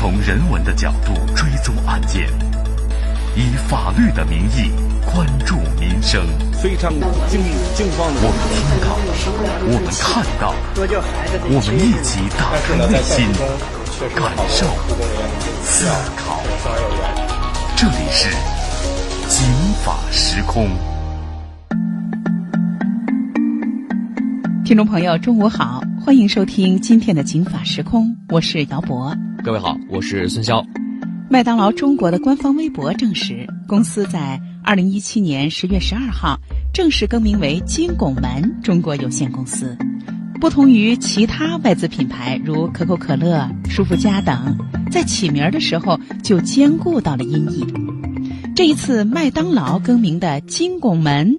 从人文的角度追踪案件，以法律的名义关注民生。非常惊惊慌的。我们听到，我们看到，我们一起打开内心，感受、思考。这里是《警法时空》。听众朋友，中午好，欢迎收听今天的《警法时空》，我是姚博。各位好，我是孙潇。麦当劳中国的官方微博证实，公司在二零一七年十月十二号正式更名为金拱门中国有限公司。不同于其他外资品牌，如可口可乐、舒肤佳等，在起名的时候就兼顾到了音译。这一次麦当劳更名的金拱门，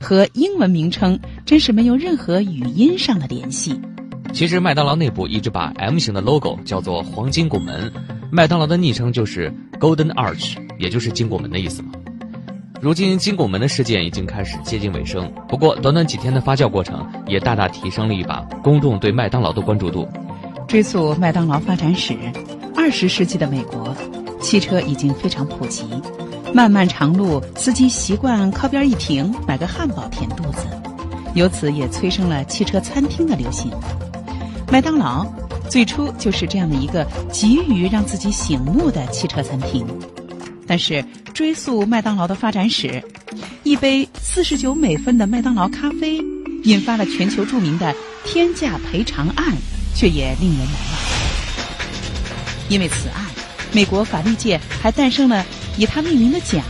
和英文名称真是没有任何语音上的联系。其实麦当劳内部一直把 M 型的 logo 叫做黄金拱门，麦当劳的昵称就是 Golden Arch，也就是金拱门的意思嘛。如今金拱门的事件已经开始接近尾声，不过短短几天的发酵过程也大大提升了一把公众对麦当劳的关注度。追溯麦当劳发展史，二十世纪的美国，汽车已经非常普及，漫漫长路，司机习惯靠边一停，买个汉堡填肚子，由此也催生了汽车餐厅的流行。麦当劳最初就是这样的一个急于让自己醒目的汽车餐厅，但是追溯麦当劳的发展史，一杯四十九美分的麦当劳咖啡引发了全球著名的天价赔偿案，却也令人难忘。因为此案，美国法律界还诞生了以他命名的奖，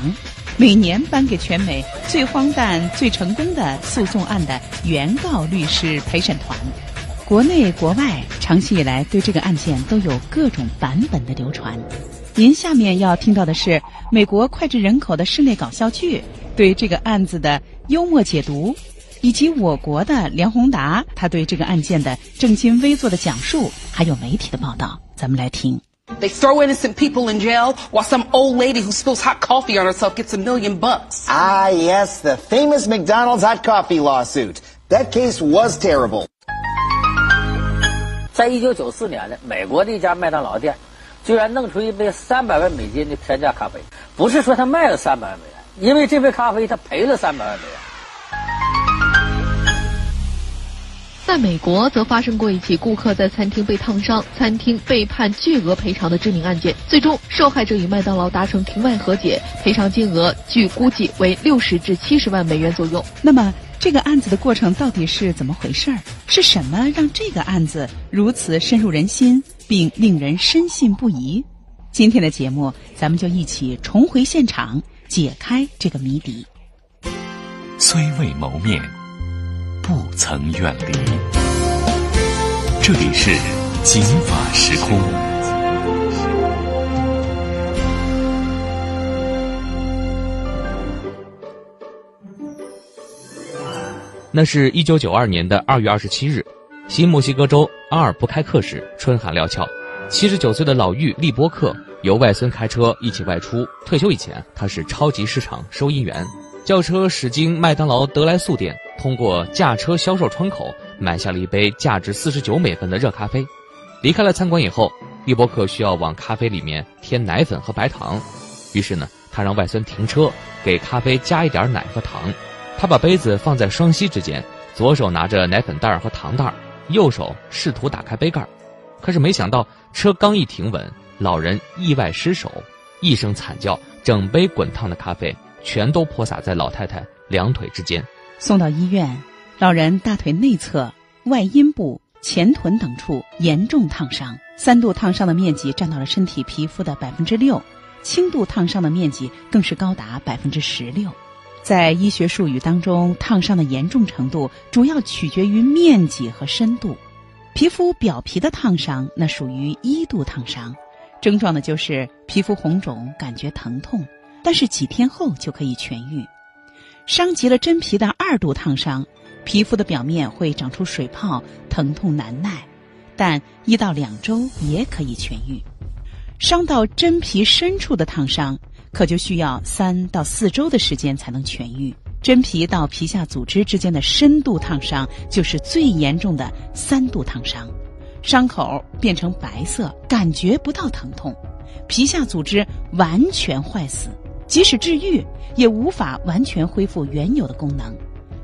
每年颁给全美最荒诞、最成功的诉讼案的原告律师陪审团。国内国外长期以来对这个案件都有各种版本的流传。您下面要听到的是美国脍炙人口的室内搞笑剧对这个案子的幽默解读，以及我国的梁宏达他对这个案件的正襟危坐的讲述，还有媒体的报道。咱们来听。They throw innocent people in jail while some old lady who spills hot coffee on herself gets a million bucks. Ah, yes, the famous McDonald's hot coffee lawsuit. That case was terrible. 在一九九四年呢，美国的一家麦当劳店，居然弄出一杯三百万美金的天价咖啡。不是说他卖了三百万美元，因为这杯咖啡他赔了三百万美元。在美国，则发生过一起顾客在餐厅被烫伤，餐厅被判巨额赔偿的知名案件。最终，受害者与麦当劳达成庭外和解，赔偿金额据估计为六十至七十万美元左右。那么，这个案子的过程到底是怎么回事儿？是什么让这个案子如此深入人心，并令人深信不疑？今天的节目，咱们就一起重回现场，解开这个谜底。虽未谋面，不曾远离。这里是《警法时空》。那是一九九二年的二月二十七日，新墨西哥州阿尔布开克市春寒料峭，七十九岁的老妪利波克由外孙开车一起外出。退休以前，他是超级市场收银员。轿车驶经麦当劳德莱素店，通过驾车销售窗口买下了一杯价值四十九美分的热咖啡。离开了餐馆以后，利波克需要往咖啡里面添奶粉和白糖，于是呢，他让外孙停车，给咖啡加一点奶和糖。他把杯子放在双膝之间，左手拿着奶粉袋和糖袋，右手试图打开杯盖，可是没想到车刚一停稳，老人意外失手，一声惨叫，整杯滚烫的咖啡全都泼洒在老太太两腿之间。送到医院，老人大腿内侧、外阴部、前臀等处严重烫伤，三度烫伤的面积占到了身体皮肤的百分之六，轻度烫伤的面积更是高达百分之十六。在医学术语当中，烫伤的严重程度主要取决于面积和深度。皮肤表皮的烫伤那属于一度烫伤，症状呢就是皮肤红肿，感觉疼痛，但是几天后就可以痊愈。伤及了真皮的二度烫伤，皮肤的表面会长出水泡，疼痛难耐，但一到两周也可以痊愈。伤到真皮深处的烫伤，可就需要三到四周的时间才能痊愈。真皮到皮下组织之间的深度烫伤，就是最严重的三度烫伤。伤口变成白色，感觉不到疼痛，皮下组织完全坏死，即使治愈也无法完全恢复原有的功能。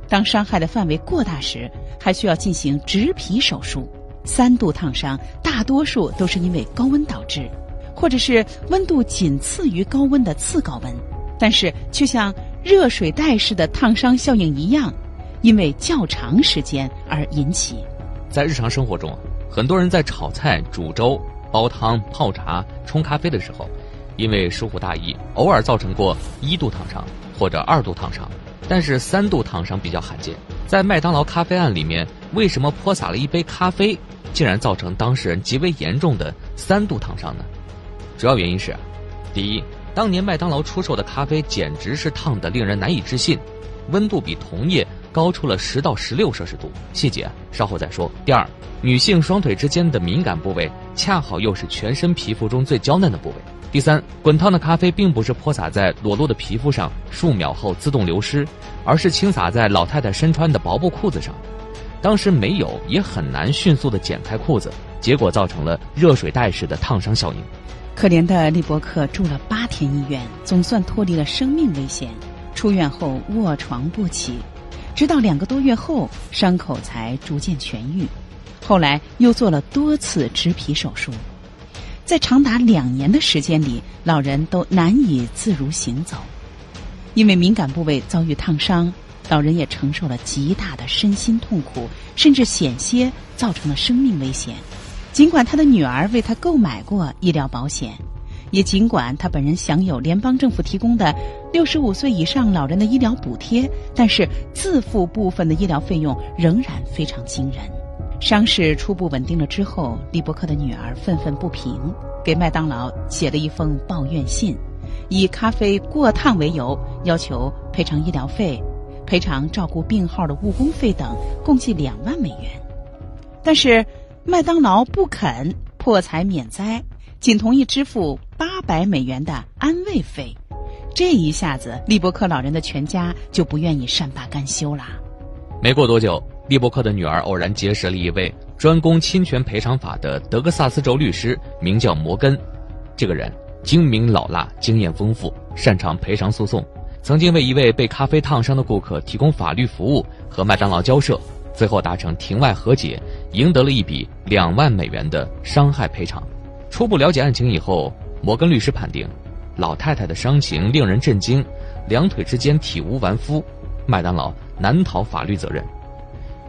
当伤害的范围过大时，还需要进行植皮手术。三度烫伤大多数都是因为高温导致，或者是温度仅次于高温的次高温，但是却像热水袋式的烫伤效应一样，因为较长时间而引起。在日常生活中，很多人在炒菜、煮粥、煲汤、泡茶、冲咖啡的时候，因为疏忽大意，偶尔造成过一度烫伤或者二度烫伤。但是三度烫伤比较罕见，在麦当劳咖啡案里面，为什么泼洒了一杯咖啡，竟然造成当事人极为严重的三度烫伤呢？主要原因是，第一，当年麦当劳出售的咖啡简直是烫得令人难以置信，温度比同业高出了十到十六摄氏度，细节稍后再说。第二，女性双腿之间的敏感部位，恰好又是全身皮肤中最娇嫩的部位。第三，滚烫的咖啡并不是泼洒在裸露的皮肤上，数秒后自动流失，而是倾洒在老太太身穿的薄布裤子上。当时没有，也很难迅速的剪开裤子，结果造成了热水袋式的烫伤效应。可怜的利伯克住了八天医院，总算脱离了生命危险。出院后卧床不起，直到两个多月后，伤口才逐渐痊愈。后来又做了多次植皮手术。在长达两年的时间里，老人都难以自如行走，因为敏感部位遭遇烫伤，老人也承受了极大的身心痛苦，甚至险些造成了生命危险。尽管他的女儿为他购买过医疗保险，也尽管他本人享有联邦政府提供的六十五岁以上老人的医疗补贴，但是自付部分的医疗费用仍然非常惊人。伤势初步稳定了之后，利伯克的女儿愤愤不平，给麦当劳写了一封抱怨信，以咖啡过烫为由，要求赔偿医疗费、赔偿照顾病号的误工费等，共计两万美元。但是麦当劳不肯破财免灾，仅同意支付八百美元的安慰费。这一下子，利伯克老人的全家就不愿意善罢甘休啦。没过多久。利伯克的女儿偶然结识了一位专攻侵权赔偿法的德克萨斯州律师，名叫摩根。这个人精明老辣，经验丰富，擅长赔偿诉讼，曾经为一位被咖啡烫伤的顾客提供法律服务，和麦当劳交涉，最后达成庭外和解，赢得了一笔两万美元的伤害赔偿。初步了解案情以后，摩根律师判定，老太太的伤情令人震惊，两腿之间体无完肤，麦当劳难逃法律责任。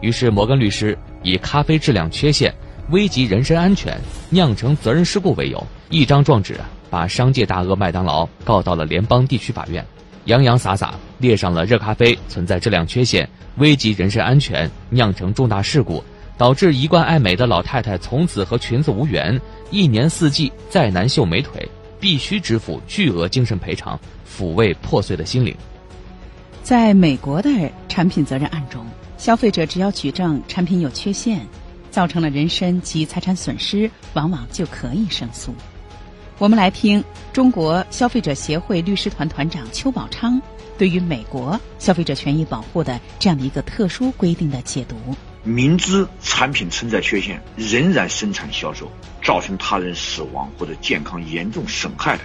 于是，摩根律师以咖啡质量缺陷、危及人身安全、酿成责任事故为由，一张状纸把商界大鳄麦当劳告到了联邦地区法院，洋洋洒洒列上了热咖啡存在质量缺陷、危及人身安全、酿成重大事故，导致一贯爱美的老太太从此和裙子无缘，一年四季再难秀美腿，必须支付巨额精神赔偿，抚慰破碎的心灵。在美国的产品责任案中。消费者只要举证产品有缺陷，造成了人身及财产损失，往往就可以胜诉。我们来听中国消费者协会律师团团长邱宝昌对于美国消费者权益保护的这样的一个特殊规定的解读：明知产品存在缺陷，仍然生产销售，造成他人死亡或者健康严重损害的，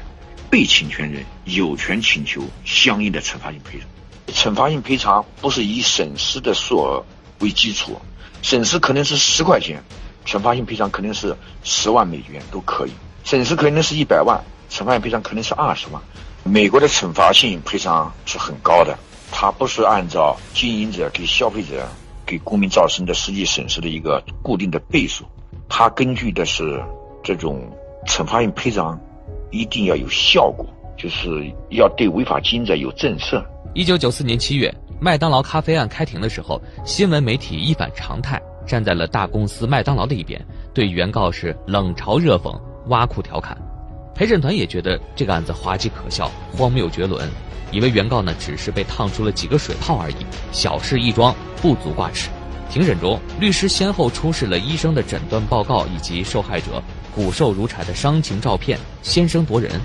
被侵权人有权请求相应的惩罚性赔偿。惩罚性赔偿不是以损失的数额为基础，损失可能是十块钱，惩罚性赔偿可能是十万美元都可以；损失可能是一百万，惩罚性赔偿可能是二十万。美国的惩罚性赔偿是很高的，它不是按照经营者给消费者、给公民造成的实际损失的一个固定的倍数，它根据的是这种惩罚性赔偿一定要有效果，就是要对违法经营者有震慑。一九九四年七月，麦当劳咖啡案开庭的时候，新闻媒体一反常态，站在了大公司麦当劳的一边，对原告是冷嘲热讽、挖苦调侃。陪审团也觉得这个案子滑稽可笑、荒谬绝伦，以为原告呢只是被烫出了几个水泡而已，小事一桩，不足挂齿。庭审中，律师先后出示了医生的诊断报告以及受害者骨瘦如柴的伤情照片，先声夺人，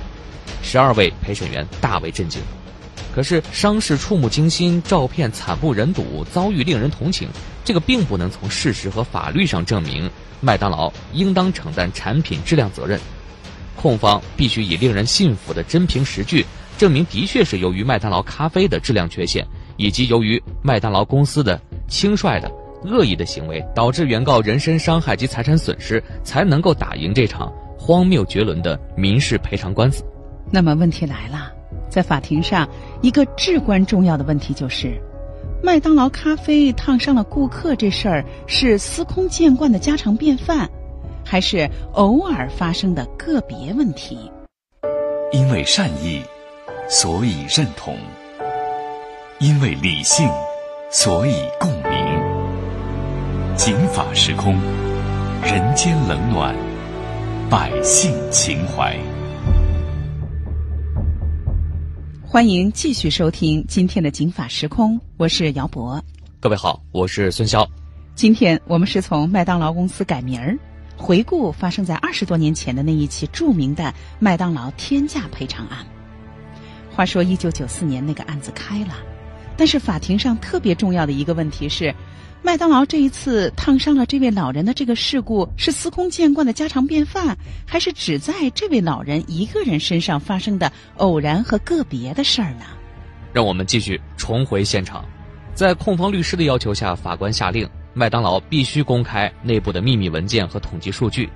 十二位陪审员大为震惊。可是伤势触目惊心，照片惨不忍睹，遭遇令人同情，这个并不能从事实和法律上证明麦当劳应当承担产品质量责任。控方必须以令人信服的真凭实据证明，的确是由于麦当劳咖啡的质量缺陷，以及由于麦当劳公司的轻率的恶意的行为，导致原告人身伤害及财产损失，才能够打赢这场荒谬绝伦的民事赔偿官司。那么问题来了，在法庭上，一个至关重要的问题就是，麦当劳咖啡烫伤了顾客这事儿是司空见惯的家常便饭。还是偶尔发生的个别问题。因为善意，所以认同；因为理性，所以共鸣。警法时空，人间冷暖，百姓情怀。欢迎继续收听今天的《警法时空》，我是姚博。各位好，我是孙潇。今天我们是从麦当劳公司改名儿。回顾发生在二十多年前的那一起著名的麦当劳天价赔偿案。话说，一九九四年那个案子开了，但是法庭上特别重要的一个问题是，麦当劳这一次烫伤了这位老人的这个事故是司空见惯的家常便饭，还是只在这位老人一个人身上发生的偶然和个别的事儿呢？让我们继续重回现场，在控方律师的要求下，法官下令。麦当劳必须公开内部的秘密文件和统计数据。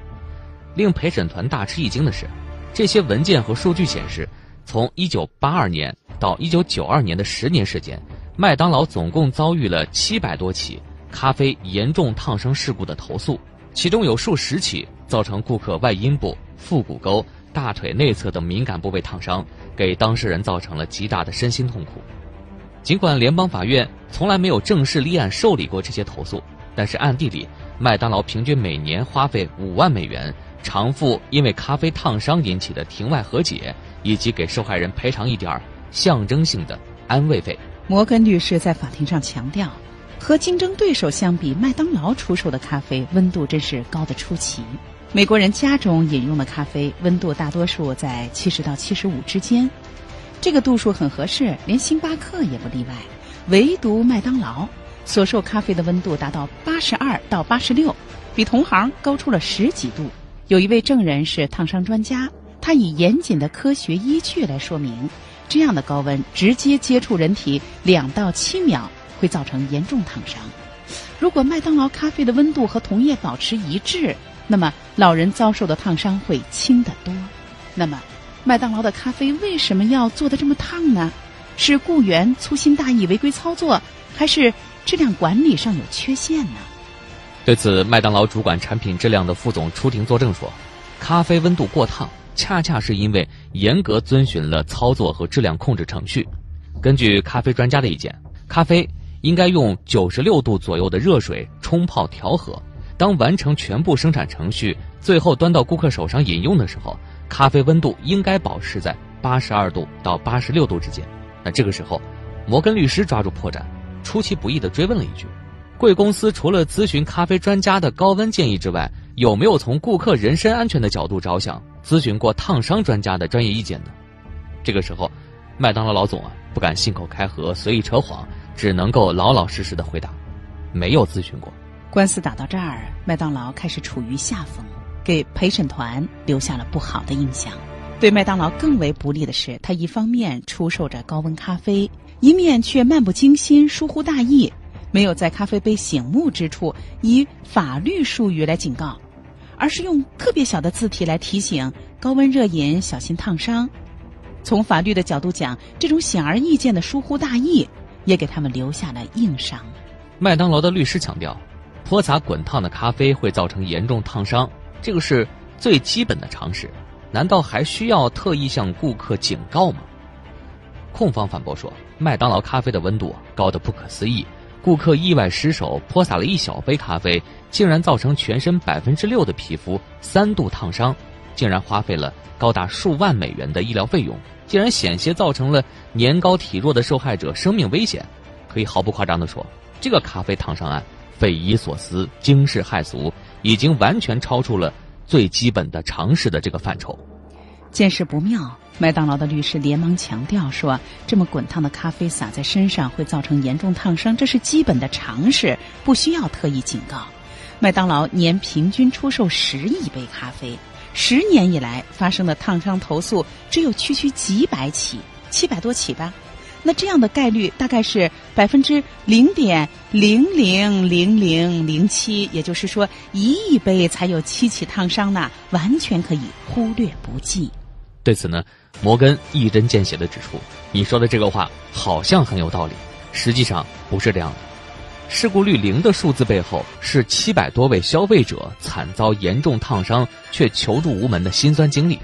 令陪审团大吃一惊的是，这些文件和数据显示，从1982年到1992年的十年时间，麦当劳总共遭遇了七百多起咖啡严重烫伤事故的投诉，其中有数十起造成顾客外阴部、腹股沟、大腿内侧等敏感部位烫伤，给当事人造成了极大的身心痛苦。尽管联邦法院从来没有正式立案受理过这些投诉，但是暗地里，麦当劳平均每年花费五万美元偿付因为咖啡烫伤引起的庭外和解，以及给受害人赔偿一点象征性的安慰费。摩根律师在法庭上强调，和竞争对手相比，麦当劳出售的咖啡温度真是高的出奇。美国人家中饮用的咖啡温度大多数在七十到七十五之间。这个度数很合适，连星巴克也不例外。唯独麦当劳所售咖啡的温度达到八十二到八十六，比同行高出了十几度。有一位证人是烫伤专家，他以严谨的科学依据来说明，这样的高温直接接触人体两到七秒会造成严重烫伤。如果麦当劳咖啡的温度和同业保持一致，那么老人遭受的烫伤会轻得多。那么。麦当劳的咖啡为什么要做的这么烫呢？是雇员粗心大意违规操作，还是质量管理上有缺陷呢？对此，麦当劳主管产品质量的副总出庭作证说，咖啡温度过烫，恰恰是因为严格遵循了操作和质量控制程序。根据咖啡专家的意见，咖啡应该用九十六度左右的热水冲泡调和。当完成全部生产程序，最后端到顾客手上饮用的时候。咖啡温度应该保持在八十二度到八十六度之间。那这个时候，摩根律师抓住破绽，出其不意地追问了一句：“贵公司除了咨询咖啡专家的高温建议之外，有没有从顾客人身安全的角度着想，咨询过烫伤专家的专业意见呢？”这个时候，麦当劳老总啊不敢信口开河、随意扯谎，只能够老老实实的回答：“没有咨询过。”官司打到这儿，麦当劳开始处于下风。给陪审团留下了不好的印象。对麦当劳更为不利的是，他一方面出售着高温咖啡，一面却漫不经心、疏忽大意，没有在咖啡杯醒目之处以法律术语来警告，而是用特别小的字体来提醒高温热饮小心烫伤。从法律的角度讲，这种显而易见的疏忽大意，也给他们留下了硬伤。麦当劳的律师强调，泼洒滚烫的咖啡会造成严重烫伤。这个是最基本的常识，难道还需要特意向顾客警告吗？控方反驳说，麦当劳咖啡的温度高得不可思议，顾客意外失手泼洒了一小杯咖啡，竟然造成全身百分之六的皮肤三度烫伤，竟然花费了高达数万美元的医疗费用，竟然险些造成了年高体弱的受害者生命危险。可以毫不夸张地说，这个咖啡烫伤案匪夷所思，惊世骇俗。已经完全超出了最基本的常识的这个范畴。见势不妙，麦当劳的律师连忙强调说：“这么滚烫的咖啡洒在身上会造成严重烫伤，这是基本的常识，不需要特意警告。”麦当劳年平均出售十亿杯咖啡，十年以来发生的烫伤投诉只有区区几百起，七百多起吧。那这样的概率大概是百分之零点零零零零零七，也就是说，一亿杯才有七起烫伤呢，完全可以忽略不计。对此呢，摩根一针见血地指出：“你说的这个话好像很有道理，实际上不是这样的。事故率零的数字背后，是七百多位消费者惨遭严重烫伤却求助无门的辛酸经历。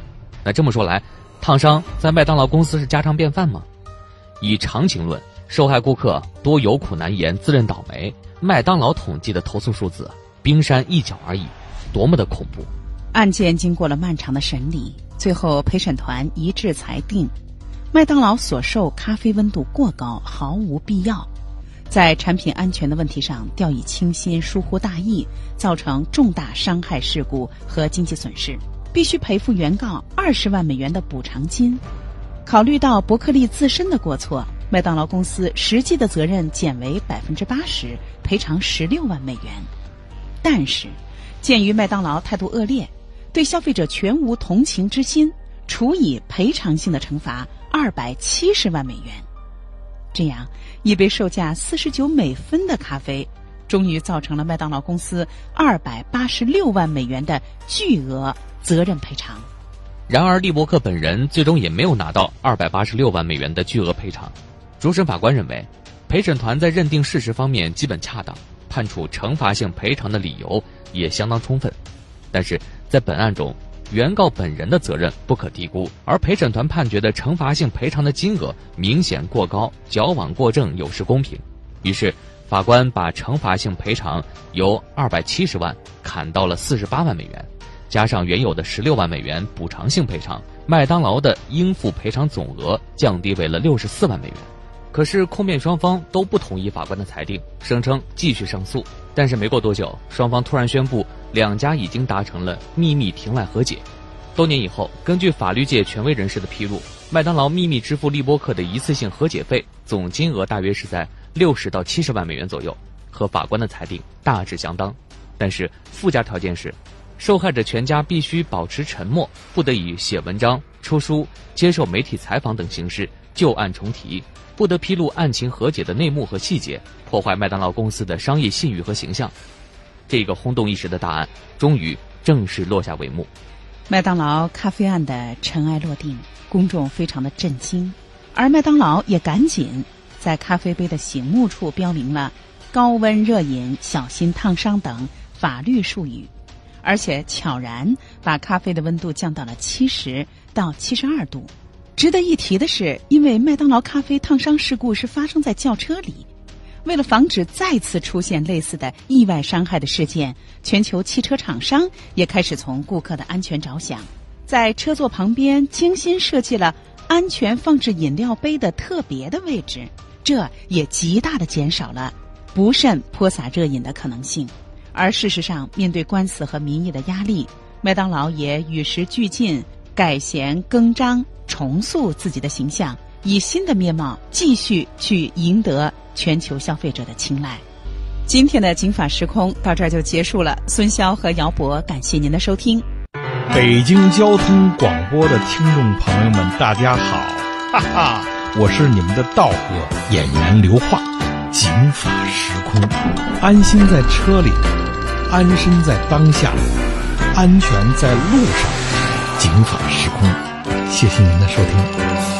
那这么说来，烫伤在麦当劳公司是家常便饭吗？以常情论，受害顾客多有苦难言，自认倒霉。麦当劳统计的投诉数字，冰山一角而已，多么的恐怖！案件经过了漫长的审理。”最后，陪审团一致裁定，麦当劳所售咖啡温度过高，毫无必要。在产品安全的问题上掉以轻心、疏忽大意，造成重大伤害事故和经济损失，必须赔付原告二十万美元的补偿金。考虑到伯克利自身的过错，麦当劳公司实际的责任减为百分之八十，赔偿十六万美元。但是，鉴于麦当劳态度恶劣。对消费者全无同情之心，处以赔偿性的惩罚二百七十万美元。这样，一杯售价四十九美分的咖啡，终于造成了麦当劳公司二百八十六万美元的巨额责任赔偿。然而，利伯克本人最终也没有拿到二百八十六万美元的巨额赔偿。主审法官认为，陪审团在认定事实方面基本恰当，判处惩罚性赔偿的理由也相当充分。但是，在本案中，原告本人的责任不可低估，而陪审团判决的惩罚性赔偿的金额明显过高，矫枉过正，有失公平。于是，法官把惩罚性赔偿由二百七十万砍到了四十八万美元，加上原有的十六万美元补偿性赔偿，麦当劳的应付赔偿总额降低为了六十四万美元。可是，控辩双方都不同意法官的裁定，声称继续上诉。但是没过多久，双方突然宣布。两家已经达成了秘密庭外和解。多年以后，根据法律界权威人士的披露，麦当劳秘密支付利波克的一次性和解费总金额大约是在六十到七十万美元左右，和法官的裁定大致相当。但是附加条件是，受害者全家必须保持沉默，不得以写文章、出书、接受媒体采访等形式旧案重提，不得披露案情和解的内幕和细节，破坏麦当劳公司的商业信誉和形象。这个轰动一时的大案终于正式落下帷幕。麦当劳咖啡案的尘埃落定，公众非常的震惊，而麦当劳也赶紧在咖啡杯的醒目处标明了“高温热饮小心烫伤”等法律术语，而且悄然把咖啡的温度降到了七十到七十二度。值得一提的是，因为麦当劳咖啡烫伤事故是发生在轿车里。为了防止再次出现类似的意外伤害的事件，全球汽车厂商也开始从顾客的安全着想，在车座旁边精心设计了安全放置饮料杯的特别的位置，这也极大的减少了不慎泼洒热饮的可能性。而事实上，面对官司和民意的压力，麦当劳也与时俱进，改弦更张，重塑自己的形象，以新的面貌继续去赢得。全球消费者的青睐。今天的《警法时空》到这儿就结束了。孙潇和姚博，感谢您的收听。北京交通广播的听众朋友们，大家好，哈哈，我是你们的道哥演员刘化。警法时空，安心在车里，安身在当下，安全在路上。警法时空，谢谢您的收听。